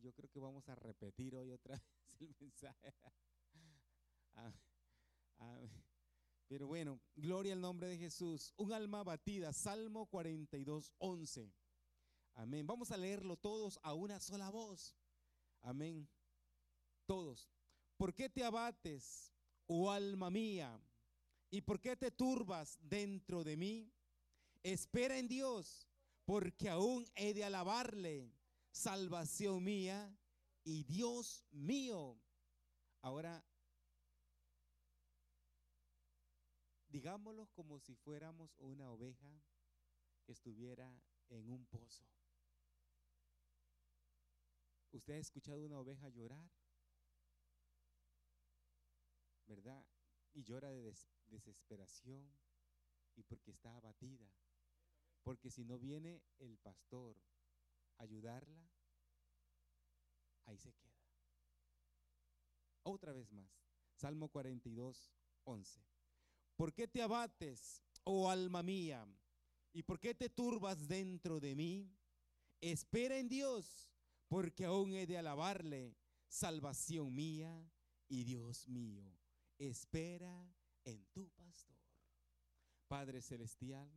yo creo que vamos a repetir hoy otra vez el mensaje. Pero bueno, gloria al nombre de Jesús. Un alma batida, Salmo 42, 11. Amén. Vamos a leerlo todos a una sola voz. Amén. Todos. ¿Por qué te abates, oh alma mía? ¿Y por qué te turbas dentro de mí? Espera en Dios, porque aún he de alabarle, salvación mía y Dios mío. Ahora, digámoslo como si fuéramos una oveja que estuviera en un pozo. ¿Usted ha escuchado una oveja llorar? ¿Verdad? Y llora de desesperación y porque está abatida. Porque si no viene el pastor ayudarla, ahí se queda. Otra vez más. Salmo 42, 11. ¿Por qué te abates, oh alma mía? ¿Y por qué te turbas dentro de mí? Espera en Dios porque aún he de alabarle, salvación mía y Dios mío. Espera en tu pastor. Padre Celestial,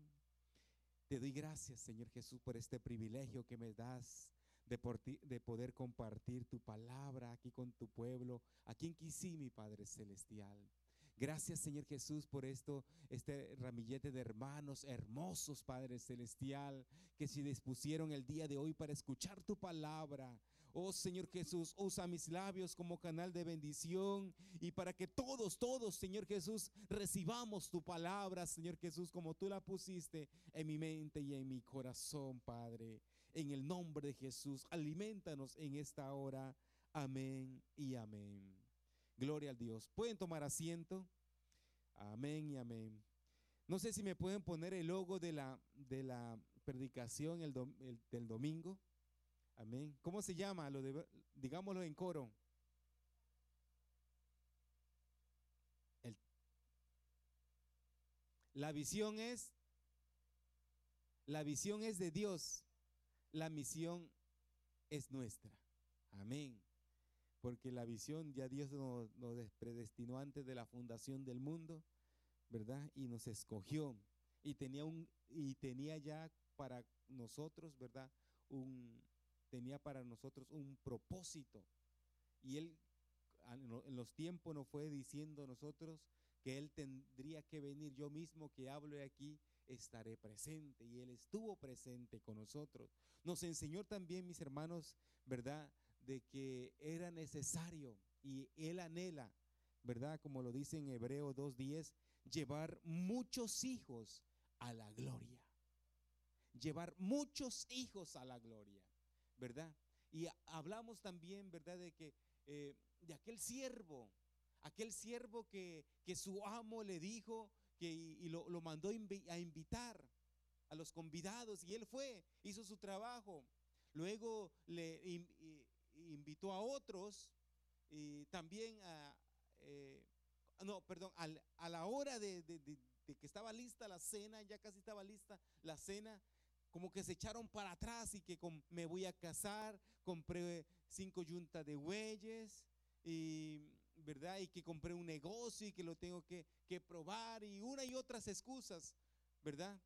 te doy gracias, Señor Jesús, por este privilegio que me das de, de, poder compartir tu palabra aquí con tu pueblo, aquí en Kisimi, Padre Celestial. Gracias Señor Jesús por esto, este ramillete de hermanos hermosos, Padre Celestial, que se dispusieron el día de hoy para escuchar tu palabra. Oh Señor Jesús, usa mis labios como canal de bendición y para que todos, todos, Señor Jesús, recibamos tu palabra, Señor Jesús, como tú la pusiste en mi mente y en mi corazón, Padre. En el nombre de Jesús, alimentanos en esta hora. Amén y amén. Gloria al Dios. ¿Pueden tomar asiento? Amén y amén. No sé si me pueden poner el logo de la, de la predicación el del domingo. Amén. ¿Cómo se llama? Lo de, digámoslo en coro. La visión es, la visión es de Dios. La misión es nuestra. Amén porque la visión ya Dios nos, predestinó antes de la fundación del mundo, ¿verdad? Y nos escogió y tenía un y tenía ya para nosotros, ¿verdad? Un tenía para nosotros un propósito. Y él en los tiempos nos fue diciendo a nosotros que él tendría que venir. Yo mismo que hablo aquí estaré presente y él estuvo presente con nosotros. Nos enseñó también, mis hermanos, ¿verdad? de que era necesario y él anhela, ¿verdad? Como lo dice en Hebreo 2.10, llevar muchos hijos a la gloria. Llevar muchos hijos a la gloria, ¿verdad? Y hablamos también, ¿verdad? De que eh, de aquel siervo, aquel siervo que, que, su amo le dijo que y, lo, lo, mandó a invitar a los convidados y él fue, hizo su trabajo. Luego le invitó a otros y también a, eh, no, perdón, a, la hora de, que estaba lista la cena, ya casi estaba lista la cena, como que se echaron para atrás y que me voy a casar, compré cinco yuntas de bueyes y verdad y que compré un negocio y que lo tengo que, que probar y una y otras excusas, ¿verdad?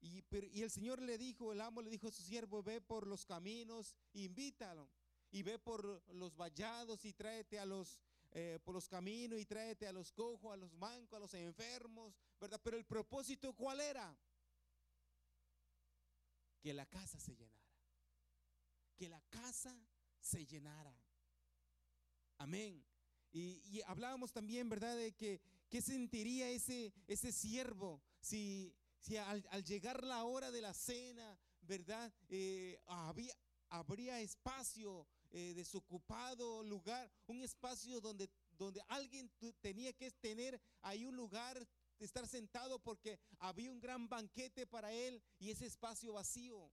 Y, y el Señor le dijo, el amo le dijo a su siervo, ve por los caminos, invítalo y ve por los vallados y tráete a los eh, por los caminos y tráete a los cojos, a los mancos, a los enfermos, ¿verdad? Pero el propósito ¿cuál era? Que la casa se llenara. Que la casa se llenara. Amén. Y, hablábamos también, ¿verdad? De que qué sentiría ese, ese siervo si, si al, llegar la hora de la cena, ¿verdad? Eh, habría espacio eh, desocupado lugar, un espacio donde, donde alguien tenía que tener ahí un lugar, estar sentado porque había un gran banquete para él y ese espacio vacío.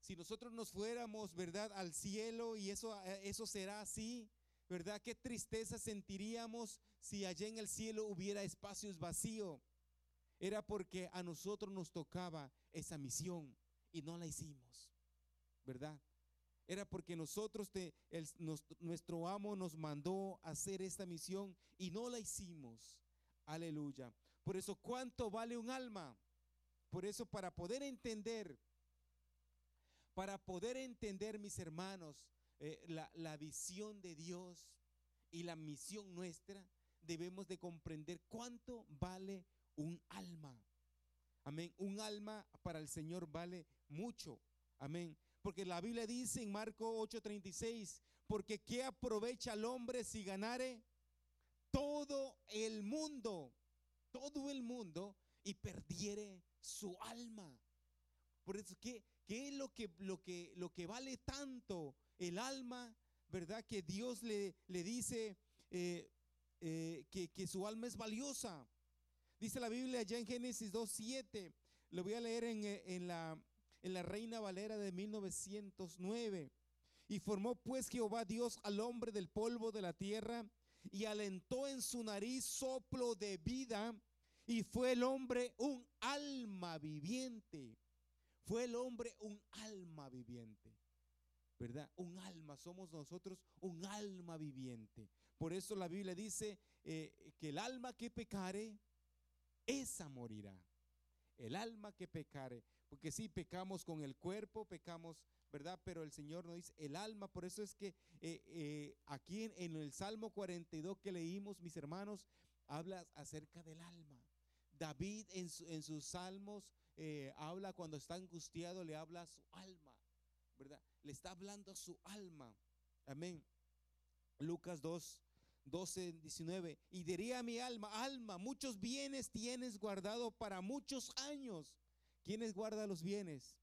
Si nosotros nos fuéramos, ¿verdad?, al cielo y eso, eh, eso será así, ¿verdad? Qué tristeza sentiríamos si allá en el cielo hubiera espacios vacíos. Era porque a nosotros nos tocaba esa misión y no la hicimos, ¿verdad? Era porque nosotros, te, el- nos- nuestro amo nos mandó hacer esta misión y no la hicimos. Aleluya. Por eso, ¿cuánto vale un alma? Por eso, para poder entender, para poder entender, mis hermanos, eh, la, la visión de Dios y la misión nuestra, debemos de comprender cuánto vale un alma. Amén. Un alma para el Señor vale mucho. Amén. Porque la Biblia dice en Marco 8:36, porque ¿qué aprovecha el hombre si ganare todo el mundo? Todo el mundo y perdiere su alma. Por eso, ¿qué, qué es lo que, lo, que, lo que vale tanto el alma? ¿Verdad? Que Dios le, le dice eh, eh, que, que su alma es valiosa. Dice la Biblia allá en Génesis 2.7. Lo voy a leer en, en la, en la Reina Valera de 1909. Y formó pues Jehová Dios al hombre del polvo de la tierra y alentó en su nariz soplo de vida y fue el hombre un alma viviente. Fue el hombre un alma viviente. ¿Verdad? Un alma, somos nosotros un alma viviente. Por eso la Biblia dice eh, que el alma que pecare, esa morirá. El alma que pecare, porque si pecamos con el cuerpo, pecamos, ¿verdad? Pero el Señor nos dice el alma, por eso es que eh, eh, aquí en, en el Salmo 42 que leímos, mis hermanos, habla acerca del alma. David en, su- en sus salmos eh, habla cuando está angustiado, le habla a su alma, ¿verdad? Le está hablando a su alma. Amén. Lucas 2, 12, 19. Y diría a mi alma, alma, muchos bienes tienes guardado para muchos años. ¿Quiénes guarda los bienes?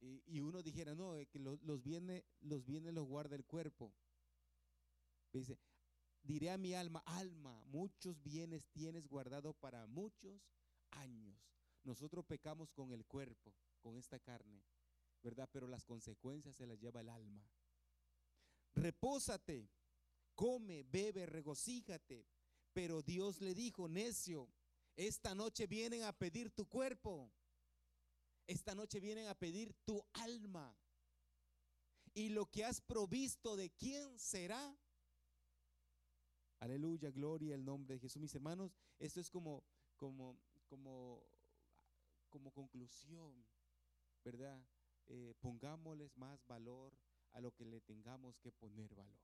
Y, uno dijera, no, eh, que lo- los, bienes, los bienes los guarda el cuerpo. Dice, diré a mi alma, alma, muchos bienes tienes guardado para muchos años. Nosotros pecamos con el cuerpo, con esta carne, ¿verdad? Pero las consecuencias se las lleva el alma. Repósate, come, bebe, regocíjate. Pero Dios le dijo, necio, esta noche vienen a pedir tu cuerpo. Esta noche vienen a pedir tu alma. Y lo que has provisto de quién será. Aleluya, gloria al nombre de Jesús, mis hermanos. Esto es como, como, como, como conclusión, ¿verdad? Eh, pongámosles más valor a lo que le tengamos que poner valor.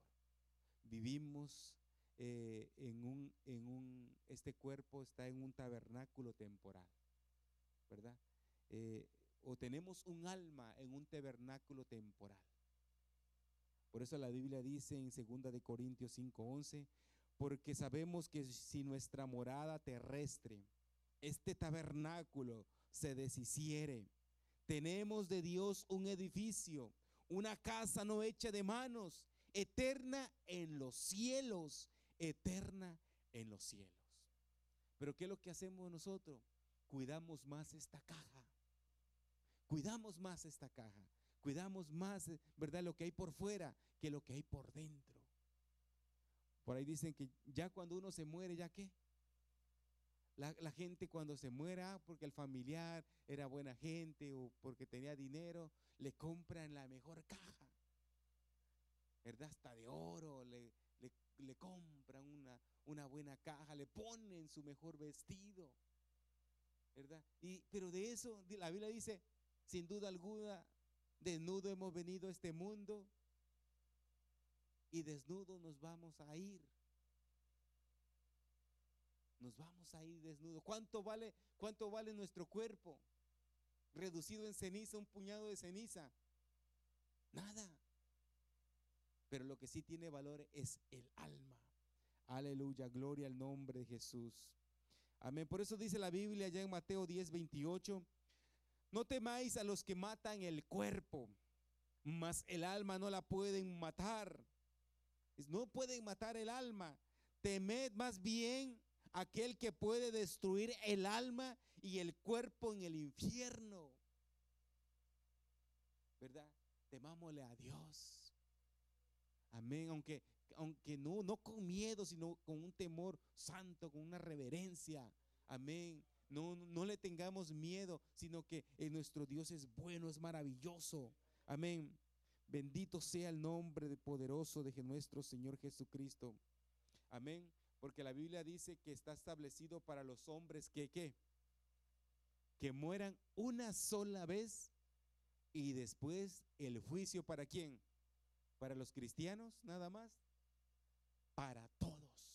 Vivimos eh, en un, en un, este cuerpo está en un tabernáculo temporal, ¿verdad? Eh, o tenemos un alma en un tabernáculo temporal. Por eso la Biblia dice en 2 de Corintios 5:11, porque sabemos que si nuestra morada terrestre, este tabernáculo se deshiciere, tenemos de Dios un edificio, una casa no hecha de manos, eterna en los cielos, eterna en los cielos. Pero ¿qué es lo que hacemos nosotros? Cuidamos más esta caja. Cuidamos más esta caja. Cuidamos más, ¿verdad? Lo que hay por fuera que lo que hay por dentro. Por ahí dicen que ya cuando uno se muere, ¿ya qué? La, gente cuando se muera, porque el familiar era buena gente o porque tenía dinero, le compran la mejor caja. ¿Verdad? Hasta de oro, le, le, le compran una, una buena caja, le ponen su mejor vestido. ¿Verdad? Y, pero de eso, la Biblia dice, sin duda alguna, desnudo hemos venido a este mundo y desnudo nos vamos a ir. Nos vamos a ir desnudos. ¿Cuánto vale, cuánto vale nuestro cuerpo? Reducido en ceniza, un puñado de ceniza. Nada. Pero lo que sí tiene valor es el alma. Aleluya, gloria al nombre de Jesús. Amén. Por eso dice la Biblia ya en Mateo 10, 28. No temáis a los que matan el cuerpo, mas el alma no la pueden matar. No pueden matar el alma. Temed más bien aquel que puede destruir el alma y el cuerpo en el infierno. ¿Verdad? Temámosle a Dios. Amén. Aunque, aunque no, no con miedo, sino con un temor santo, con una reverencia. Amén. No, no le tengamos miedo, sino que eh, nuestro Dios es bueno, es maravilloso. Amén. Bendito sea el nombre de poderoso de nuestro Señor Jesucristo. Amén. Porque la Biblia dice que está establecido para los hombres que qué? Que mueran una sola vez y después el juicio para quién? Para los cristianos nada más. Para todos.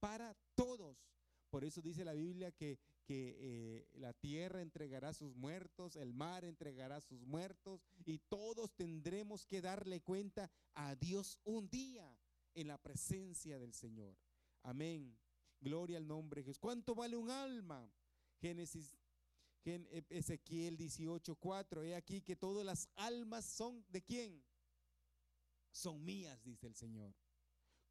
Para todos. Por eso dice la Biblia que, eh, la tierra entregará sus muertos, el mar entregará sus muertos y todos tendremos que darle cuenta a Dios un día en la presencia del Señor. Amén. Gloria al nombre de Jesús. ¿Cuánto vale un alma? Génesis, Ezequiel 18:4. He aquí que todas las almas son de quién? Son mías, dice el Señor.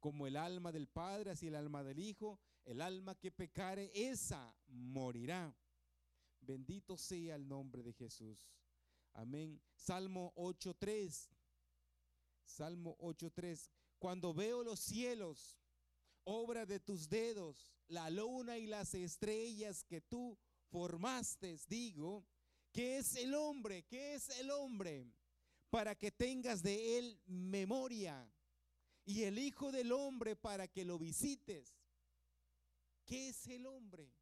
Como el alma del Padre, así el alma del Hijo el alma que pecare, esa morirá. Bendito sea el nombre de Jesús. Amén. Salmo 8.3. Salmo 8.3. Cuando veo los cielos, obra de tus dedos, la luna y las estrellas que tú formaste, digo, ¿qué es el hombre? ¿Qué es el hombre? Para que tengas de él memoria. Y el Hijo del Hombre para que lo visites. ¿Qué es el hombre?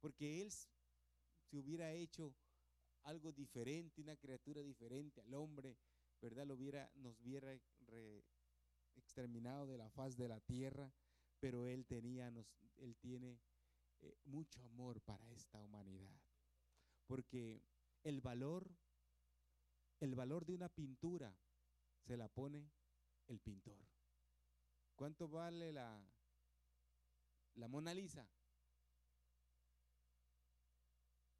Porque él si hubiera hecho algo diferente, una criatura diferente al hombre, ¿verdad? Lo hubiera, nos hubiera exterminado de la faz de la tierra, pero él tenía, él tiene eh, mucho amor para esta humanidad. Porque el valor, el valor de una pintura se la pone el pintor. ¿Cuánto vale la, la Mona Lisa.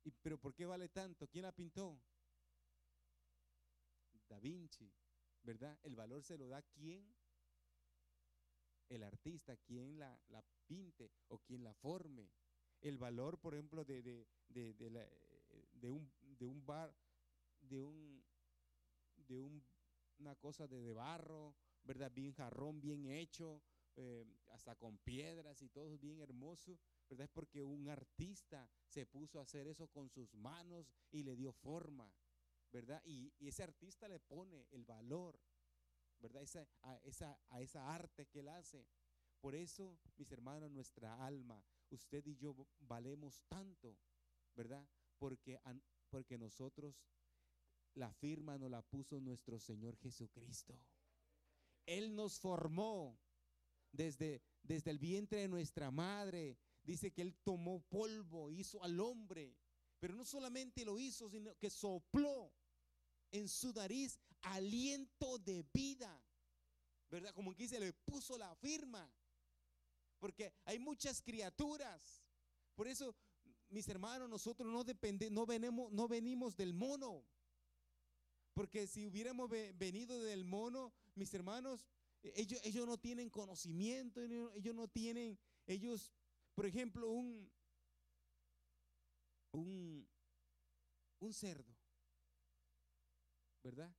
¿Y, ¿Pero por qué vale tanto? ¿Quién la pintó? Da Vinci, ¿verdad? El valor se lo da quién? El artista, quien la, la pinte o quien la forme. El valor, por ejemplo, de, de, de, de un, de un bar, de un, de un, una cosa de, de barro, ¿verdad? Bien jarrón, bien hecho, eh, hasta con piedras y todo bien hermoso, ¿verdad? Es porque un artista se puso a hacer eso con sus manos y le dio forma, ¿verdad? Y, ese artista le pone el valor, ¿verdad? Esa, a, esa, a esa arte que él hace. Por eso, mis hermanos, nuestra alma, usted y yo valemos tanto, ¿verdad? Porque, porque nosotros, la firma nos la puso nuestro Señor Jesucristo. Él nos formó desde, desde el vientre de nuestra madre. Dice que Él tomó polvo, hizo al hombre, pero no solamente lo hizo, sino que sopló en su nariz aliento de vida. ¿Verdad? Como que dice, le puso la firma. Porque hay muchas criaturas. Por eso, mis hermanos, nosotros no dependemos, no venimos, no venimos del mono. Porque si hubiéramos venido del mono, mis hermanos, ellos, ellos no tienen conocimiento, ellos no tienen, ellos, por ejemplo, un, un, un cerdo, ¿verdad?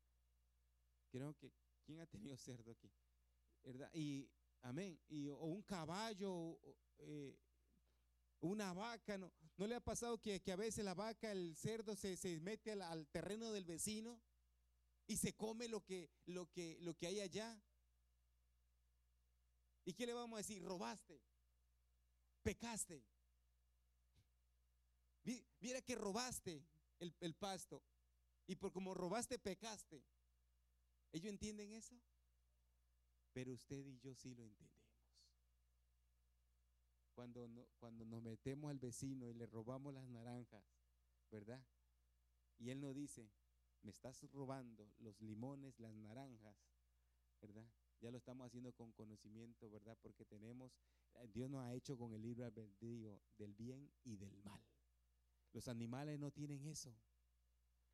Creo que, ¿quién ha tenido cerdo aquí? ¿Verdad? Y, amén, y, o un caballo, eh, una vaca, ¿no? ¿No le ha pasado que, que, a veces la vaca, el cerdo se, se mete al, terreno del vecino y se come lo que, lo que, lo que hay allá? ¿Y qué le vamos a decir? Robaste, pecaste. Mira que robaste el, el pasto y por como robaste, pecaste. ¿Ellos entienden eso? Pero usted y yo sí lo entendemos. Cuando, cuando nos metemos al vecino y le robamos las naranjas, ¿verdad? Y él nos dice, me estás robando los limones, las naranjas, ¿verdad? ya lo estamos haciendo con conocimiento, ¿verdad? Porque tenemos, eh, Dios nos ha hecho con el libre albedrío del bien y del mal. Los animales no tienen eso.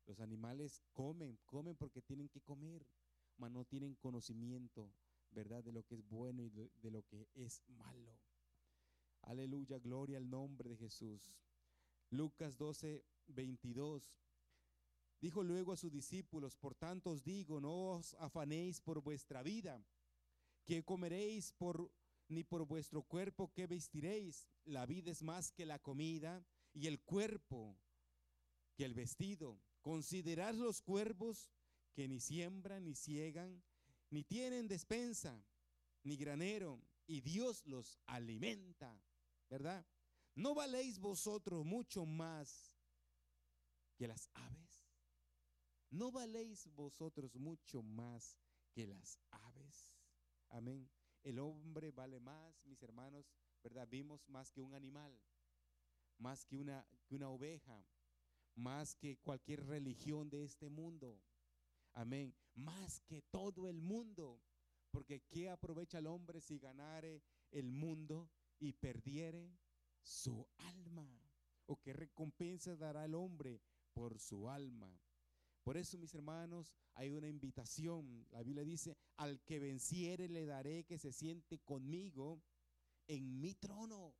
Los animales comen, comen porque tienen que comer, mas no tienen conocimiento, ¿verdad? De lo que es bueno y de lo que es malo. Aleluya, gloria al nombre de Jesús. Lucas 12, 22. Dijo luego a sus discípulos, por tanto os digo, no os afanéis por vuestra vida, que comeréis por ni por vuestro cuerpo que vestiréis. La vida es más que la comida y el cuerpo que el vestido. Considerad los cuervos que ni siembran, ni ciegan, ni tienen despensa, ni granero, y Dios los alimenta, ¿verdad? ¿No valéis vosotros mucho más que las aves? ¿No valéis vosotros mucho más que las aves? Amén. El hombre vale más, mis hermanos, ¿verdad? Vimos más que un animal, más que una, oveja, más que cualquier religión de este mundo. Amén. Más que todo el mundo. Porque ¿qué aprovecha el hombre si ganare el mundo y perdiere su alma? ¿O qué recompensa dará el hombre por su alma? Por eso, mis hermanos, hay una invitación. La Biblia dice, al que venciere le daré que se siente conmigo en mi trono.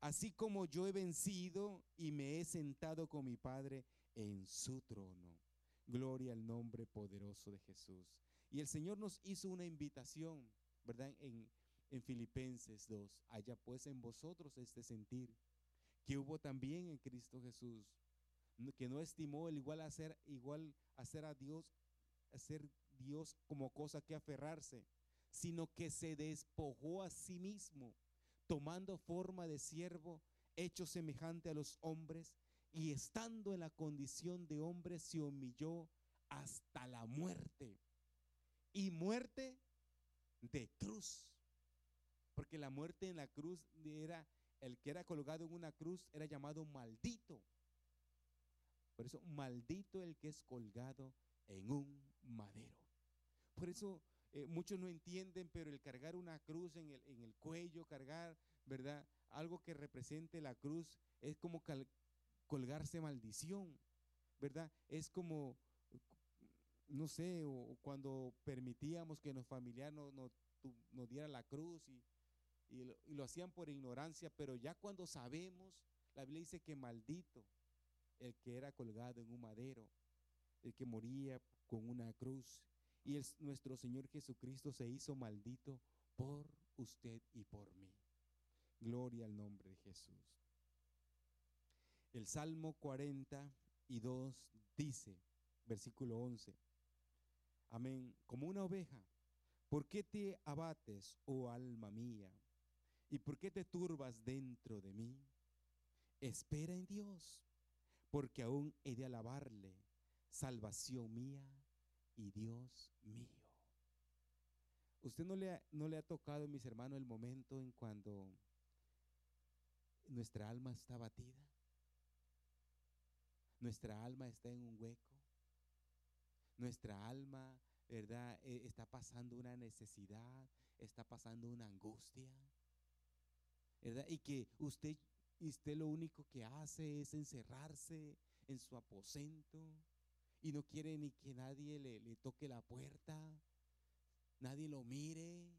Así como yo he vencido y me he sentado con mi Padre en su trono. Gloria al nombre poderoso de Jesús. Y el Señor nos hizo una invitación, ¿verdad? En, en Filipenses 2. Haya pues en vosotros este sentir que hubo también en Cristo Jesús que no estimó el igual hacer igual hacer a Dios hacer Dios como cosa que aferrarse, sino que se despojó a sí mismo, tomando forma de siervo, hecho semejante a los hombres, y estando en la condición de hombre se humilló hasta la muerte. Y muerte de cruz. Porque la muerte en la cruz era el que era colgado en una cruz era llamado maldito. Por eso, maldito el que es colgado en un madero. Por eso eh, muchos no entienden, pero el cargar una cruz en el, en el, cuello, cargar, ¿verdad? Algo que represente la cruz es como colgarse maldición, ¿verdad? Es como, no sé, o, cuando permitíamos que nuestro familiar nos, diera la cruz y, y, lo, y lo hacían por ignorancia, pero ya cuando sabemos, la Biblia dice que maldito el que era colgado en un madero, el que moría con una cruz. Y nuestro Señor Jesucristo se hizo maldito por usted y por mí. Gloria al nombre de Jesús. El Salmo 42 dice, versículo 11, amén, como una oveja, ¿por qué te abates, oh alma mía? ¿Y por qué te turbas dentro de mí? Espera en Dios porque aún he de alabarle, salvación mía y Dios mío. ¿Usted no le, ha, tocado, mis hermanos, el momento en cuando nuestra alma está batida? Nuestra alma está en un hueco. Nuestra alma, ¿verdad? E, está pasando una necesidad, está pasando una angustia. ¿Verdad? Y que usted y usted lo único que hace es encerrarse en su aposento y no quiere ni que nadie le, le toque la puerta, nadie lo mire,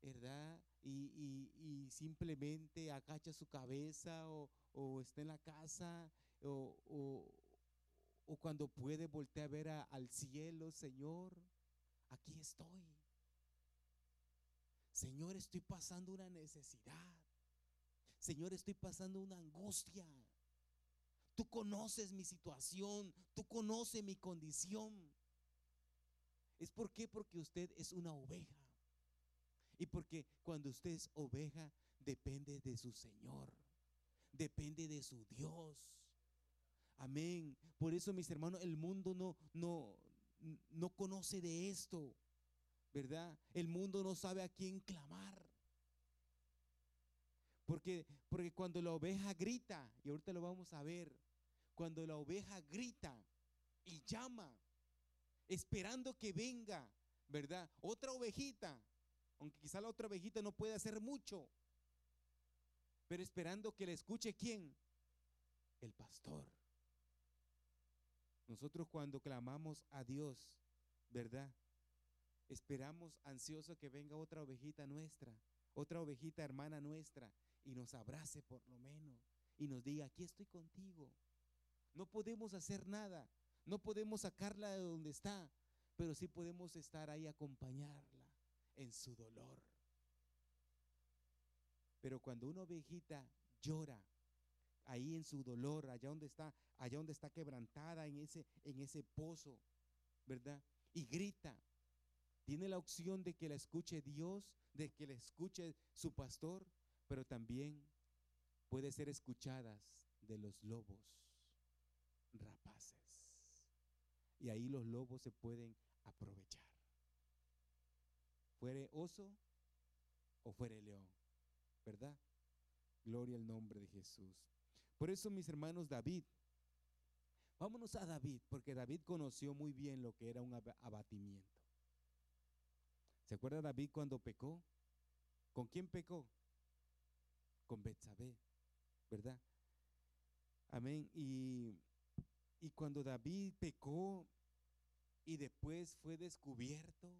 ¿verdad? Y, y, simplemente agacha su cabeza o, o, está en la casa o, o cuando puede voltear a ver al cielo, Señor, aquí estoy. Señor, estoy pasando una necesidad. Señor, estoy pasando una angustia. Tú conoces mi situación, tú conoces mi condición. ¿Es por qué? Porque usted es una oveja. Y porque cuando usted es oveja, depende de su Señor, depende de su Dios. Amén. Por eso, mis hermanos, el mundo no, no, no conoce de esto, ¿verdad? El mundo no sabe a quién clamar. Porque, porque cuando la oveja grita, y ahorita lo vamos a ver, cuando la oveja grita y llama, esperando que venga, ¿verdad? Otra ovejita, aunque quizá la otra ovejita no puede hacer mucho, pero esperando que le escuche quién? El pastor. Nosotros cuando clamamos a Dios, ¿verdad? Esperamos ansioso que venga otra ovejita nuestra, otra ovejita hermana nuestra, y nos abrace por lo menos y nos diga, aquí estoy contigo. No podemos hacer nada, no podemos sacarla de donde está, pero sí podemos estar ahí acompañarla en su dolor. Pero cuando una ovejita llora ahí en su dolor, allá donde está, allá donde está quebrantada en ese en ese pozo, ¿verdad? Y grita, tiene la opción de que la escuche Dios, de que la escuche su pastor, pero también puede ser escuchadas de los lobos rapaces. Y ahí los lobos se pueden aprovechar. Fuere oso o fuere león, ¿verdad? Gloria al nombre de Jesús. Por eso, mis hermanos, David, vámonos a David, porque David conoció muy bien lo que era un abatimiento. ¿Se acuerda David cuando pecó? ¿Con quién pecó? Con Betsabé, ¿verdad? Amén. Y, y cuando David pecó y después fue descubierto,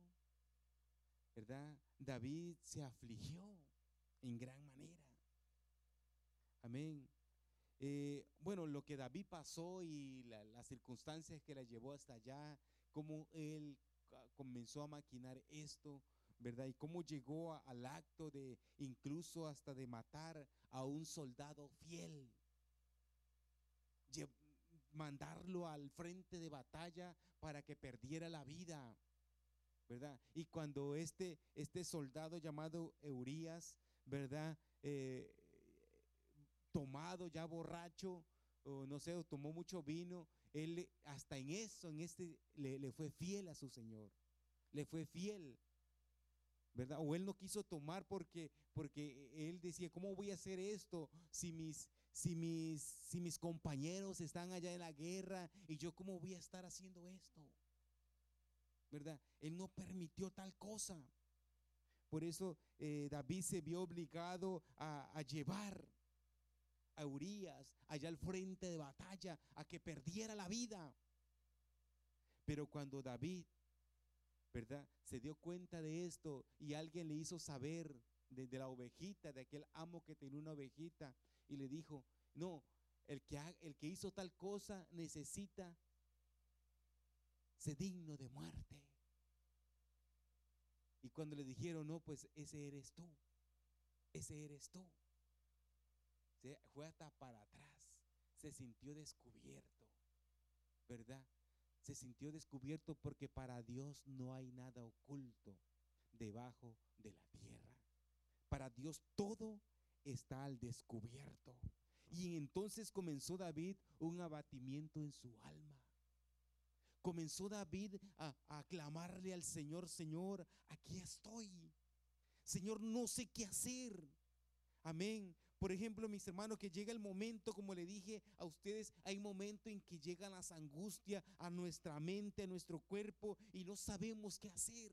¿verdad? David se afligió en gran manera. Amén. Eh, bueno, lo que David pasó y las circunstancias que la llevó hasta allá, cómo él comenzó a maquinar esto, ¿verdad? Y cómo llegó al acto de incluso hasta de matar a un soldado fiel. mandarlo al frente de batalla para que perdiera la vida, ¿verdad? Y cuando este, este soldado llamado Eurías, ¿verdad? Eh, tomado, ya borracho, o no sé, tomó mucho vino, él hasta en eso, en este, le, fue fiel a su Señor. Le fue fiel. ¿Verdad? O él no quiso tomar porque, porque él decía, ¿cómo voy a hacer esto si mis, si, mis, si mis compañeros están allá en la guerra y yo cómo voy a estar haciendo esto? ¿Verdad? Él no permitió tal cosa. Por eso eh, David se vio obligado a, a llevar a Urias allá al frente de batalla a que perdiera la vida. Pero cuando David, ¿verdad? Se dio cuenta de esto y alguien le hizo saber de, la ovejita, de aquel amo que tenía una ovejita y le dijo, no, el que, el que hizo tal cosa necesita ser digno de muerte. Y cuando le dijeron, no, pues ese eres tú, ese eres tú se fue hasta para atrás, se sintió descubierto, ¿verdad? Se sintió descubierto porque para Dios no hay nada oculto debajo de la tierra. Para Dios todo está al descubierto. Y entonces comenzó David un abatimiento en su alma. Comenzó David a, a clamarle al Señor, Señor, aquí estoy. Señor, no sé qué hacer. Amén. Por ejemplo, mis hermanos, que llega el momento, como le dije a ustedes, hay momento en que llegan las angustias a nuestra mente, a nuestro cuerpo y no sabemos qué hacer.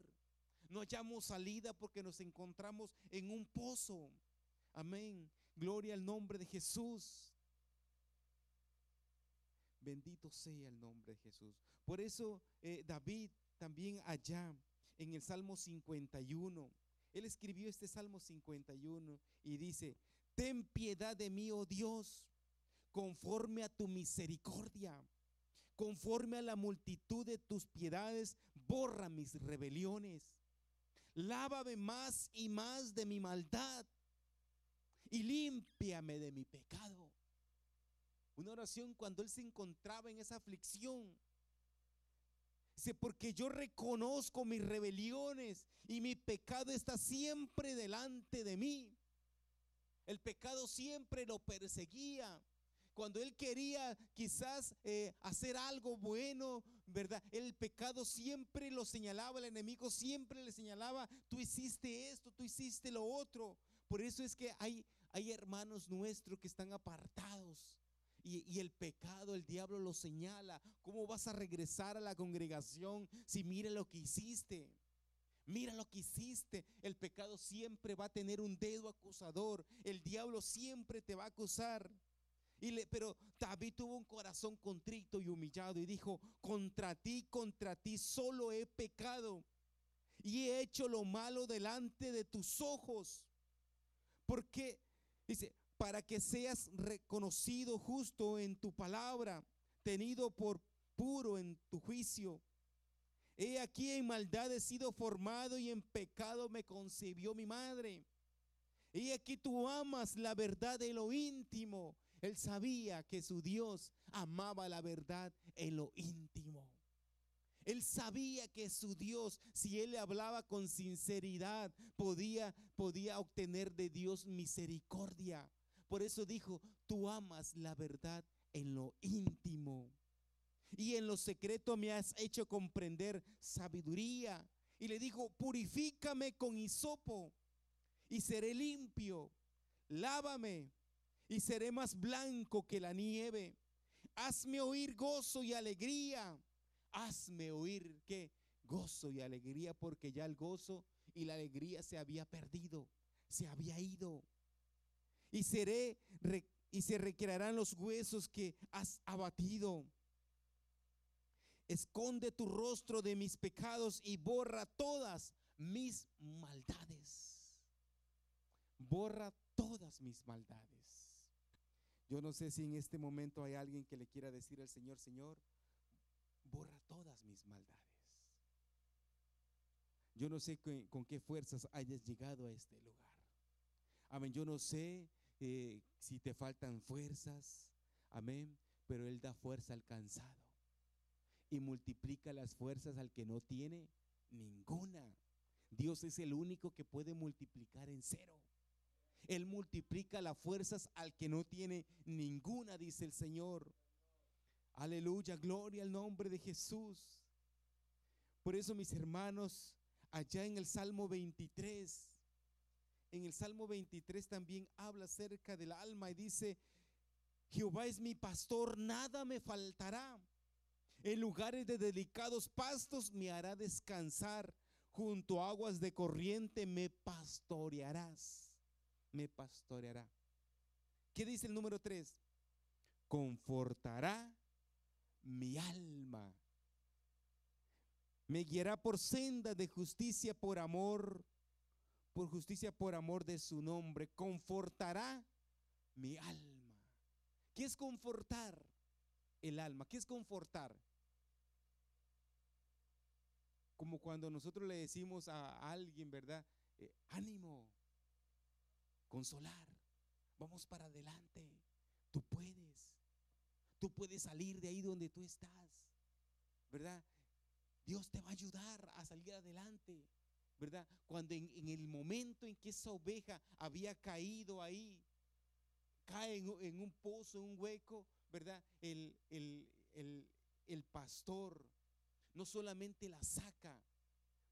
No hallamos salida porque nos encontramos en un pozo. Amén. Gloria al nombre de Jesús. Bendito sea el nombre de Jesús. Por eso eh, David también allá en el Salmo 51, él escribió este Salmo 51 y dice, ten piedad de mí, oh Dios, conforme a tu misericordia, conforme a la multitud de tus piedades, borra mis rebeliones. Lávame más y más de mi maldad y límpiame de mi pecado. Una oración cuando él se encontraba en esa aflicción. Dice, porque yo reconozco mis rebeliones y mi pecado está siempre delante de mí. El pecado siempre lo perseguía. Cuando él quería quizás eh, hacer algo bueno, ¿verdad? El pecado siempre lo señalaba, el enemigo siempre le señalaba, tú hiciste esto, tú hiciste lo otro. Por eso es que hay, hay hermanos nuestros que están apartados. Y, y, el pecado, el diablo lo señala. ¿Cómo vas a regresar a la congregación si mira lo que hiciste? Mira lo que hiciste. El pecado siempre va a tener un dedo acusador. El diablo siempre te va a acusar. Y le, pero David tuvo un corazón contrito y humillado y dijo, contra ti, contra ti solo he pecado y he hecho lo malo delante de tus ojos. Porque, dice, para que seas reconocido justo en tu palabra, tenido por puro en tu juicio. He aquí en maldad he sido formado y en pecado me concibió mi madre. Y aquí tú amas la verdad de lo íntimo. Él sabía que su Dios amaba la verdad en lo íntimo. Él sabía que su Dios, si él le hablaba con sinceridad, podía, podía obtener de Dios misericordia. Por eso dijo, tú amas la verdad en lo íntimo. Y en lo secreto me has hecho comprender sabiduría. Y le dijo, purifícame con hisopo y seré limpio. Lávame y seré más blanco que la nieve. Hazme oír gozo y alegría. Hazme oír que gozo y alegría, porque ya el gozo y la alegría se había perdido, se había ido. Y seré y se recrearán los huesos que has abatido. Esconde tu rostro de mis pecados y borra todas mis maldades. Borra todas mis maldades. Yo no sé si en este momento hay alguien que le quiera decir al Señor, Señor, borra todas mis maldades. Yo no sé con, qué fuerzas hayas llegado a este lugar. Amén. Yo no sé eh, si te faltan fuerzas. Amén. Pero Él da fuerza al cansado y multiplica las fuerzas al que no tiene ninguna. Dios es el único que puede multiplicar en cero. Él multiplica las fuerzas al que no tiene ninguna, dice el Señor. Aleluya, gloria al nombre de Jesús. Por eso, mis hermanos, allá en el Salmo 23, en el Salmo 23 también habla acerca del alma y dice, Jehová es mi pastor, nada me faltará. En lugares de delicados pastos me hará descansar. Junto a aguas de corriente me pastorearás me pastoreará. ¿Qué dice el número 3? Confortará mi alma. Me guiará por senda de justicia por amor, por justicia por amor de su nombre. Confortará mi alma. ¿Qué es confortar el alma? ¿Qué es confortar? Como cuando nosotros le decimos a alguien, ¿verdad? Eh, ánimo, consolar. Vamos para adelante. Tú puedes. Tú puedes salir de ahí donde tú estás. ¿Verdad? Dios te va a ayudar a salir adelante. ¿Verdad? Cuando en, el momento en que esa oveja había caído ahí, cae en, un pozo, en un hueco, ¿verdad? El, el, el pastor no solamente la saca,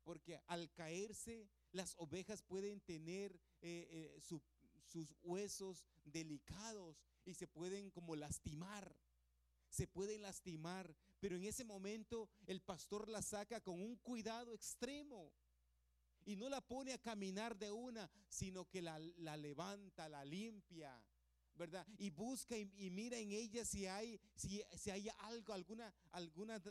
porque al caerse las ovejas pueden tener eh, eh, sus huesos delicados y se pueden como lastimar. Se pueden lastimar, pero en ese momento el pastor la saca con un cuidado extremo y no la pone a caminar de una, sino que la, levanta, la limpia, ¿verdad? Y busca y, mira en ella si hay, si, si hay algo, alguna, alguna,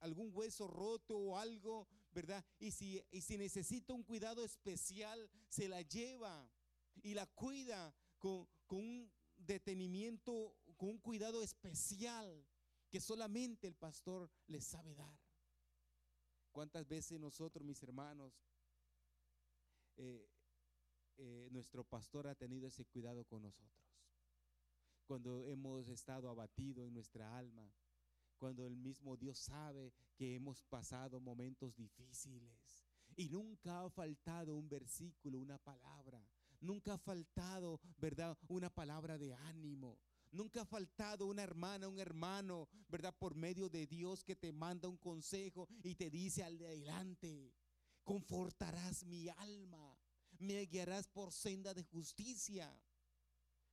algún hueso roto o algo, ¿verdad? Y si, y si necesita un cuidado especial, se la lleva y la cuida con, un detenimiento, con un cuidado especial que solamente el pastor le sabe dar. ¿Cuántas veces nosotros, mis hermanos, eh, eh, nuestro pastor ha tenido ese cuidado con nosotros? Cuando hemos estado abatidos en nuestra alma, cuando el mismo Dios sabe que hemos pasado momentos difíciles y nunca ha faltado un versículo, una palabra Nunca ha faltado, ¿verdad? Una palabra de ánimo. Nunca ha faltado una hermana, un hermano, ¿verdad? Por medio de Dios que te manda un consejo y te dice al de adelante, confortarás mi alma, me guiarás por senda de justicia.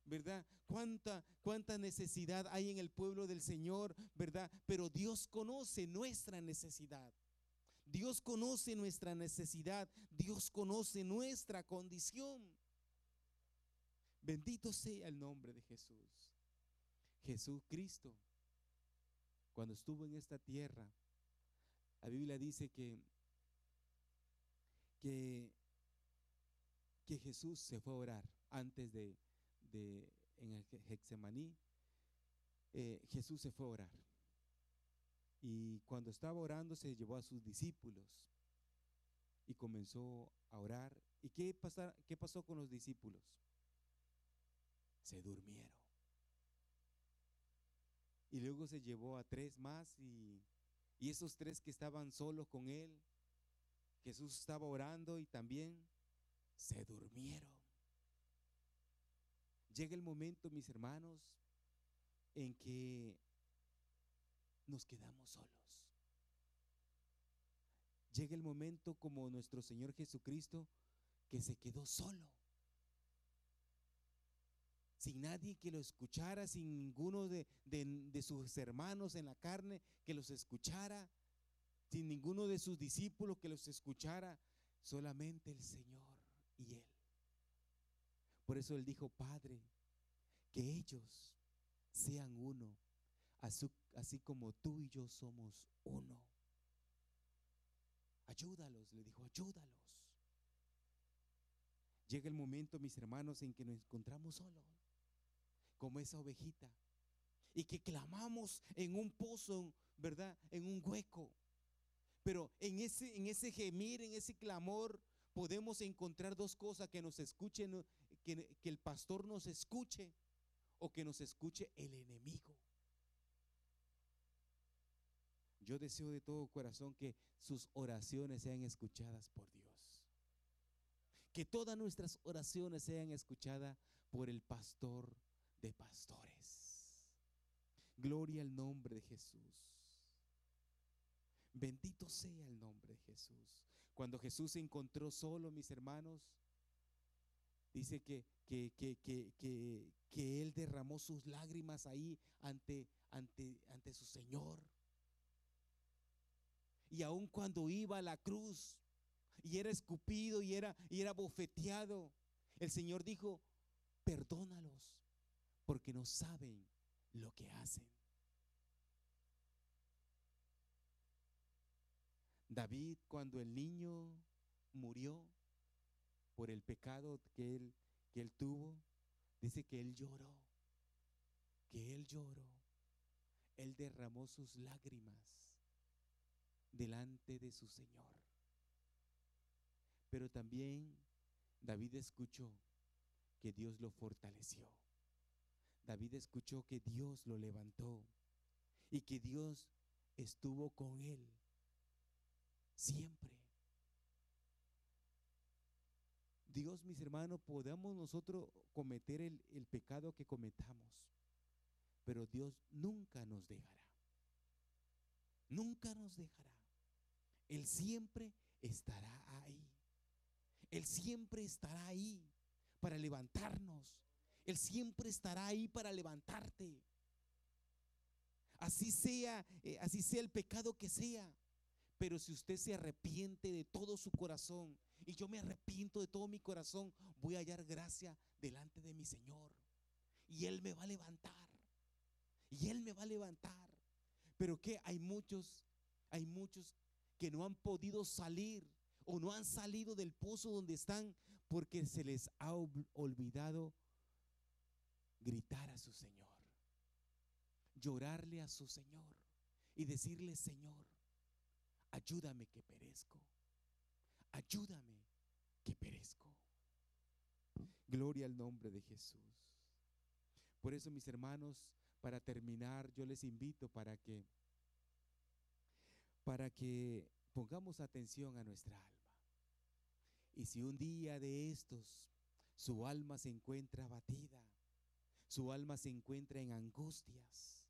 ¿Verdad? ¿Cuánta, cuánta necesidad hay en el pueblo del Señor, ¿verdad? Pero Dios conoce nuestra necesidad. Dios conoce nuestra necesidad. Dios conoce nuestra condición. Bendito sea el nombre de Jesús. Jesús Cristo, cuando estuvo en esta tierra, la Biblia dice que, que, Jesús se fue a orar antes de, en el Hexemaní. Eh, Jesús se fue a orar. Y cuando estaba orando se llevó a sus discípulos y comenzó a orar ¿Y qué, qué pasó con los discípulos? Se durmieron. Y luego se llevó a tres más y, y esos tres que estaban solos con él, Jesús estaba orando y también se durmieron. Llega el momento, mis hermanos, en que nos quedamos solos. Llega el momento como nuestro Señor Jesucristo que se quedó solo. Sin nadie que lo escuchara, sin ninguno de, sus hermanos en la carne que los escuchara, sin ninguno de sus discípulos que los escuchara, solamente el Señor y Él. Por eso Él dijo, Padre, que ellos sean uno, así, como tú y yo somos uno. Ayúdalos, le dijo, ayúdalos. Llega el momento, mis hermanos, en que nos encontramos solos, como esa ovejita, y que clamamos en un pozo, ¿verdad? En un hueco. Pero en ese, en ese gemir, en ese clamor, podemos encontrar dos cosas, que nos escuchen, que, el pastor nos escuche o que nos escuche el enemigo. Yo deseo de todo corazón que sus oraciones sean escuchadas por Dios. Que todas nuestras oraciones sean escuchadas por el pastor de pastores. Gloria al nombre de Jesús. Bendito sea el nombre de Jesús. Cuando Jesús se encontró solo, mis hermanos, dice que, que, que, que, que Él derramó sus lágrimas ahí ante, ante, ante su Señor. Y aun cuando iba a la cruz y era escupido y era, y era bofeteado, el Señor dijo, perdónalos porque no saben lo que hacen. David, cuando el niño murió por el pecado que él, que él tuvo, dice que él lloró, que él lloró, él derramó sus lágrimas delante de su Señor. Pero también David escuchó que Dios lo fortaleció. David escuchó que Dios lo levantó y que Dios estuvo con él siempre. Dios, mis hermanos, podamos nosotros cometer el, pecado que cometamos, pero Dios nunca nos dejará. Nunca nos dejará. Él siempre estará ahí. Él siempre estará ahí para levantarnos. Él siempre estará ahí para levantarte. Así sea, eh, así sea el pecado que sea. Pero si usted se arrepiente de todo su corazón y yo me arrepiento de todo mi corazón, voy a hallar gracia delante de mi Señor. Y Él me va a levantar. Y Él me va a levantar. Pero que hay muchos, hay muchos que no han podido salir o no han salido del pozo donde están porque se les ha olvidado gritar a su Señor, llorarle a su Señor y decirle, Señor, ayúdame que perezco, ayúdame que perezco. Gloria al nombre de Jesús. Por eso, mis hermanos, para terminar, yo les invito para que para que pongamos atención a nuestra alma. Y si un día de estos su alma se encuentra abatida, su alma se encuentra en angustias,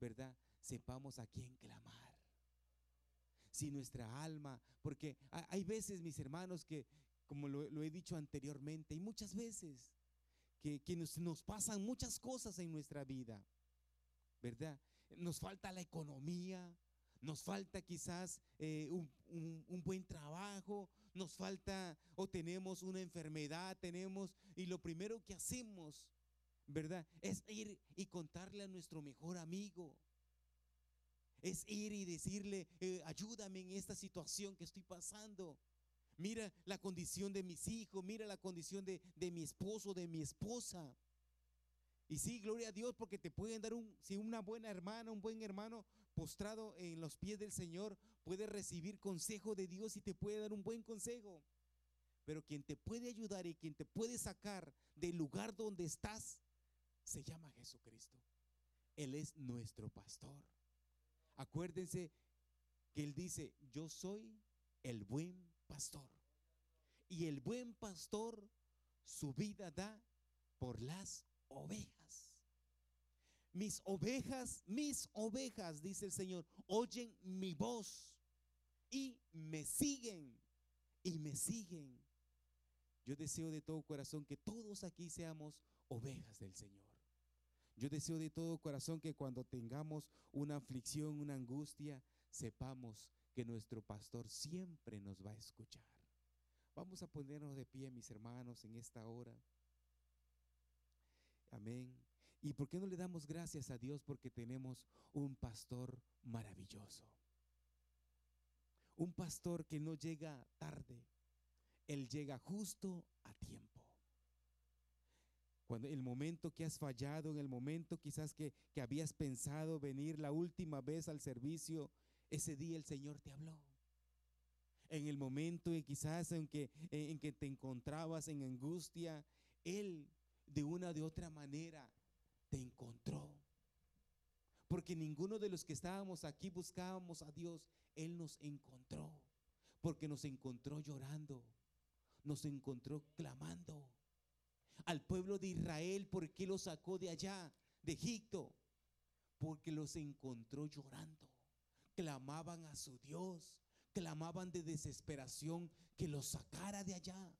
¿verdad? Sepamos a quién clamar. Si nuestra alma, porque hay veces, mis hermanos, que, como lo, he dicho anteriormente, y muchas veces que, nos, nos pasan muchas cosas en nuestra vida, ¿verdad? Nos falta la economía, nos falta quizás eh, un, buen trabajo, nos falta o tenemos una enfermedad, tenemos, y lo primero que hacemos, ¿verdad? Es ir y contarle a nuestro mejor amigo. Es ir y decirle, eh, ayúdame en esta situación que estoy pasando. Mira la condición de mis hijos, mira la condición de, de mi esposo, de mi esposa. Y sí, gloria a Dios, porque te pueden dar un, si una buena hermana, un buen hermano postrado en los pies del Señor, puede recibir consejo de Dios y te puede dar un buen consejo. Pero quien te puede ayudar y quien te puede sacar del lugar donde estás, se llama Jesucristo. Él es nuestro pastor. Acuérdense que Él dice, yo soy el buen pastor. Y el buen pastor su vida da por las ovejas. Mis ovejas, mis ovejas, dice el Señor, oyen mi voz y me siguen y me siguen. Yo deseo de todo corazón que todos aquí seamos ovejas del Señor. Yo deseo de todo corazón que cuando tengamos una aflicción, una angustia, sepamos que nuestro pastor siempre nos va a escuchar. Vamos a ponernos de pie, mis hermanos, en esta hora. Amén. ¿Y por qué no le damos gracias a Dios porque tenemos un pastor maravilloso? Un pastor que no llega tarde, él llega justo a tiempo. Cuando el momento que has fallado, en el momento quizás que, que habías pensado venir la última vez al servicio, ese día el Señor te habló. En el momento y quizás en que, en que te encontrabas en angustia, Él de una de otra manera te encontró. Porque ninguno de los que estábamos aquí buscábamos a Dios, Él nos encontró. Porque nos encontró llorando, nos encontró clamando. Al pueblo de Israel, ¿por qué lo sacó de allá, de Egipto? Porque los encontró llorando. Clamaban a su Dios, clamaban de desesperación que los sacara de allá.